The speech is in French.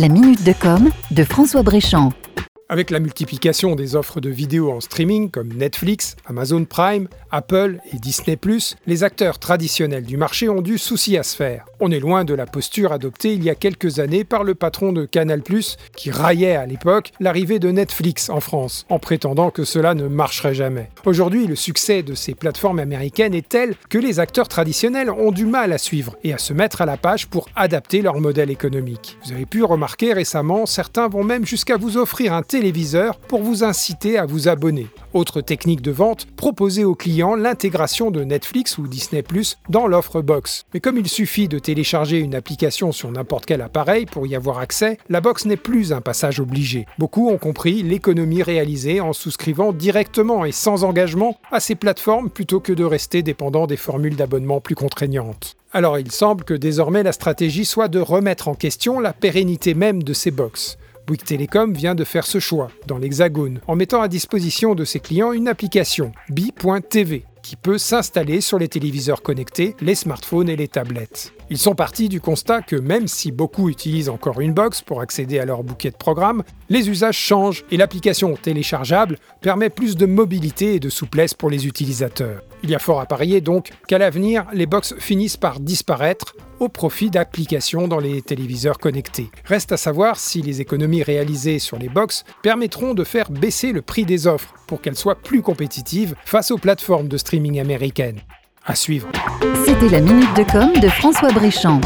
La minute de com de François Bréchamp. Avec la multiplication des offres de vidéos en streaming comme Netflix, Amazon Prime, Apple et Disney ⁇ les acteurs traditionnels du marché ont du souci à se faire. On est loin de la posture adoptée il y a quelques années par le patron de Canal ⁇ qui raillait à l'époque l'arrivée de Netflix en France, en prétendant que cela ne marcherait jamais. Aujourd'hui, le succès de ces plateformes américaines est tel que les acteurs traditionnels ont du mal à suivre et à se mettre à la page pour adapter leur modèle économique. Vous avez pu remarquer récemment, certains vont même jusqu'à vous offrir un téléviseur pour vous inciter à vous abonner. Autre technique de vente, proposer aux clients l'intégration de Netflix ou Disney Plus dans l'offre box. Mais comme il suffit de télécharger une application sur n'importe quel appareil pour y avoir accès, la box n'est plus un passage obligé. Beaucoup ont compris l'économie réalisée en souscrivant directement et sans engagement à ces plateformes plutôt que de rester dépendant des formules d'abonnement plus contraignantes. Alors il semble que désormais la stratégie soit de remettre en question la pérennité même de ces box. Bouygues Telecom vient de faire ce choix dans l'Hexagone en mettant à disposition de ses clients une application bi.tv qui peut s'installer sur les téléviseurs connectés, les smartphones et les tablettes. Ils sont partis du constat que même si beaucoup utilisent encore une box pour accéder à leur bouquet de programmes, les usages changent et l'application téléchargeable permet plus de mobilité et de souplesse pour les utilisateurs. Il y a fort à parier donc qu'à l'avenir, les box finissent par disparaître au profit d'applications dans les téléviseurs connectés. Reste à savoir si les économies réalisées sur les box permettront de faire baisser le prix des offres pour qu'elles soient plus compétitives face aux plateformes de streaming américaines. C'était la minute de com de François Bréchamp.